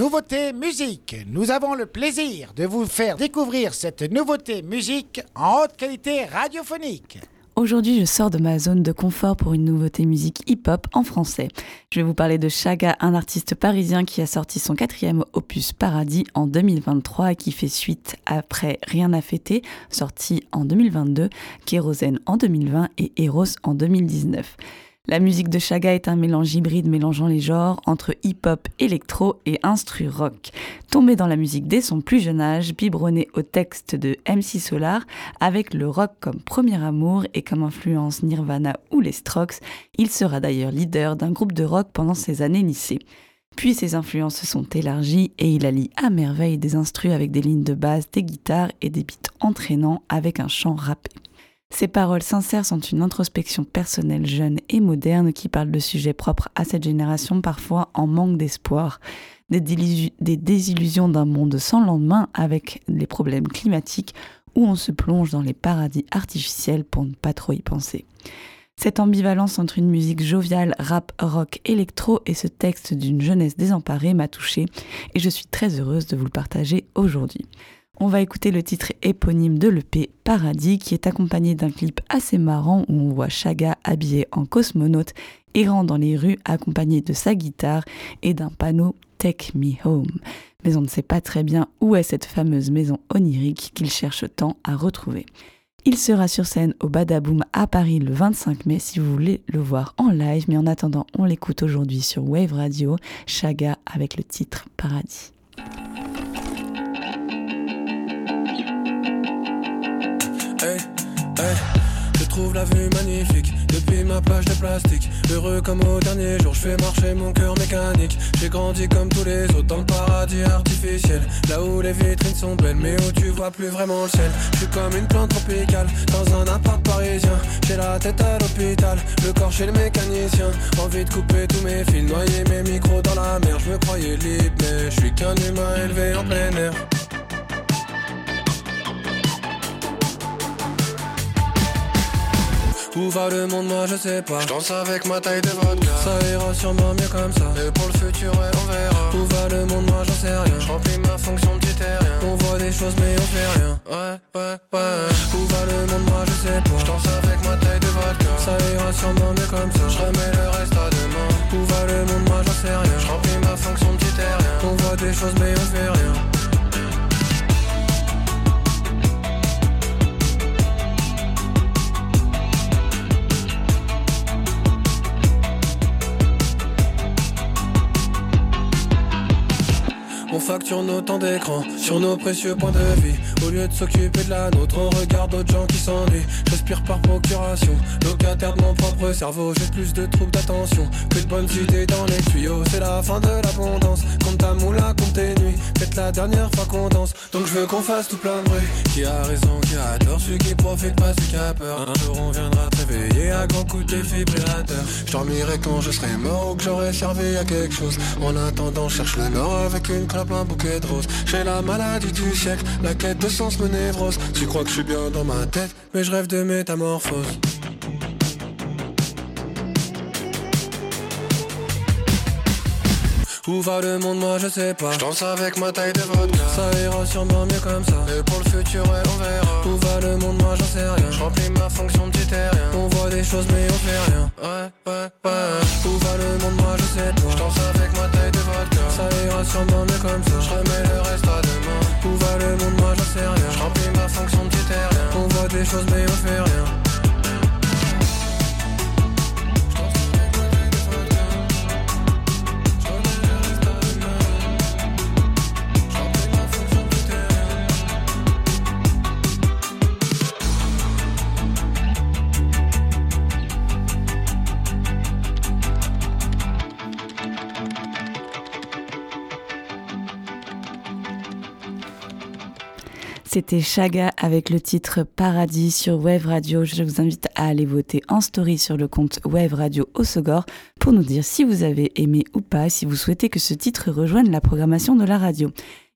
nouveauté musique. Nous avons le plaisir de vous faire découvrir cette nouveauté musique en haute qualité radiophonique. Aujourd'hui, je sors de ma zone de confort pour une nouveauté musique hip-hop en français. Je vais vous parler de Chaga, un artiste parisien qui a sorti son quatrième opus Paradis en 2023 et qui fait suite après Rien à fêter, sorti en 2022, Kérosène en 2020 et Eros en 2019. La musique de Chaga est un mélange hybride mélangeant les genres entre hip-hop, électro et instru rock. Tombé dans la musique dès son plus jeune âge, biberonné au texte de MC Solar, avec le rock comme premier amour et comme influence Nirvana ou les Strokes, il sera d'ailleurs leader d'un groupe de rock pendant ses années lycée. Puis ses influences se sont élargies et il allie à merveille des instrus avec des lignes de basse, des guitares et des beats entraînants avec un chant rappé. Ces paroles sincères sont une introspection personnelle jeune et moderne qui parle de sujets propres à cette génération parfois en manque d'espoir, des, désillusions d'un monde sans lendemain avec les problèmes climatiques où on se plonge dans les paradis artificiels pour ne pas trop y penser. Cette ambivalence entre une musique joviale, rap, rock, électro et ce texte d'une jeunesse désemparée m'a touchée et je suis très heureuse de vous le partager aujourd'hui. On va écouter le titre éponyme de l'EP Paradis qui est accompagné d'un clip assez marrant où on voit Chaga habillé en cosmonaute errant dans les rues accompagné de sa guitare et d'un panneau Take Me Home. Mais on ne sait pas très bien où est cette fameuse maison onirique qu'il cherche tant à retrouver. Il sera sur scène au Badaboom à Paris le 25 mai si vous voulez le voir en live, mais en attendant, on l'écoute aujourd'hui sur Wave Radio, Chaga avec le titre Paradis. Trouve la vue magnifique depuis ma plage de plastique. Heureux comme au dernier jour, je fais marcher mon cœur mécanique. J'ai grandi comme tous les autres dans le paradis artificiel. Là où les vitrines sont belles, mais où tu vois plus vraiment le ciel. Je suis comme une plante tropicale dans un appart parisien. J'ai la tête à l'hôpital, le corps chez le mécanicien. Envie de couper tous mes fils, noyer mes micros dans la mer. Je me croyais libre, mais je suis qu'un humain élevé en plein air. Où va le monde, moi je sais pas. Je danse avec ma taille de vodka. Ça ira sûrement mieux comme ça. Et pour le futur, ouais, on verra. Où va le monde, moi j'en sais rien. Je remplis ma fonction de terrien. On voit des choses, mais on fait rien. Ouais, ouais, ouais. Où va le monde, moi je sais pas. Je danse avec ma taille de vodka. Ça ira sûrement mieux comme ça. Je remets le reste à demain. Où va le monde, moi j'en sais rien. Je remplis ma fonction de terrien. On voit des choses, mais on fait rien. Facture nos temps d'écran sur nos précieux points de vie. Au lieu de s'occuper de la nôtre, on regarde d'autres gens qui s'ennuient. J'aspire par procuration, locataire de mon propre cerveau. J'ai plus de troubles d'attention que de bonnes idées dans les tuyaux. C'est la fin de l'abondance. Compte ta moula, compte tes nuits. C'est la dernière fois qu'on danse, donc je veux qu'on fasse tout plein de bruit. Qui a raison, qui a tort, celui qui profite pas, celui qui a peur. Un jour on viendra te réveiller à grands coups de défibrillateur. Je dormirai quand je serai mort ou que j'aurai servi à quelque chose. En attendant, cherche le nord avec une clope, un bouquet de roses. J'ai la maladie du siècle, la quête de sens me névrose. Tu crois que je suis bien dans ma tête, mais je rêve de métamorphose. Où va le monde, moi je sais pas. Je danse avec ma taille de vodka. Ça ira sûrement mieux comme ça. Et pour le futur, ouais, on verra. Où va le monde, moi j'en sais rien. Je remplis ma fonction de terrien. On voit des choses, mais on fait rien. Ouais, ouais, ouais. Où va le monde, moi je sais pas. Comme ça. Je remets le reste à demain. Où va le monde, moi j'en sais rien. Je remplis ma fonction de terrien. On voit des choses, mais on fait rien. C'était Chaga avec le titre Paradis sur Wave Radio. Je vous invite à aller voter en story sur le compte Wave Radio Osogor pour nous dire si vous avez aimé ou pas, si vous souhaitez que ce titre rejoigne la programmation de la radio.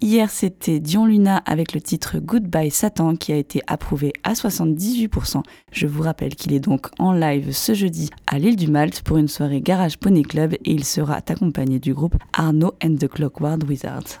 Hier, c'était Dion Luna avec le titre Goodbye Satan qui a été approuvé à 78%. Je vous rappelle qu'il est donc en live ce jeudi à l'île du Malte pour une soirée Garage Pony Club et il sera accompagné du groupe Arno and the Clockwork Wizards.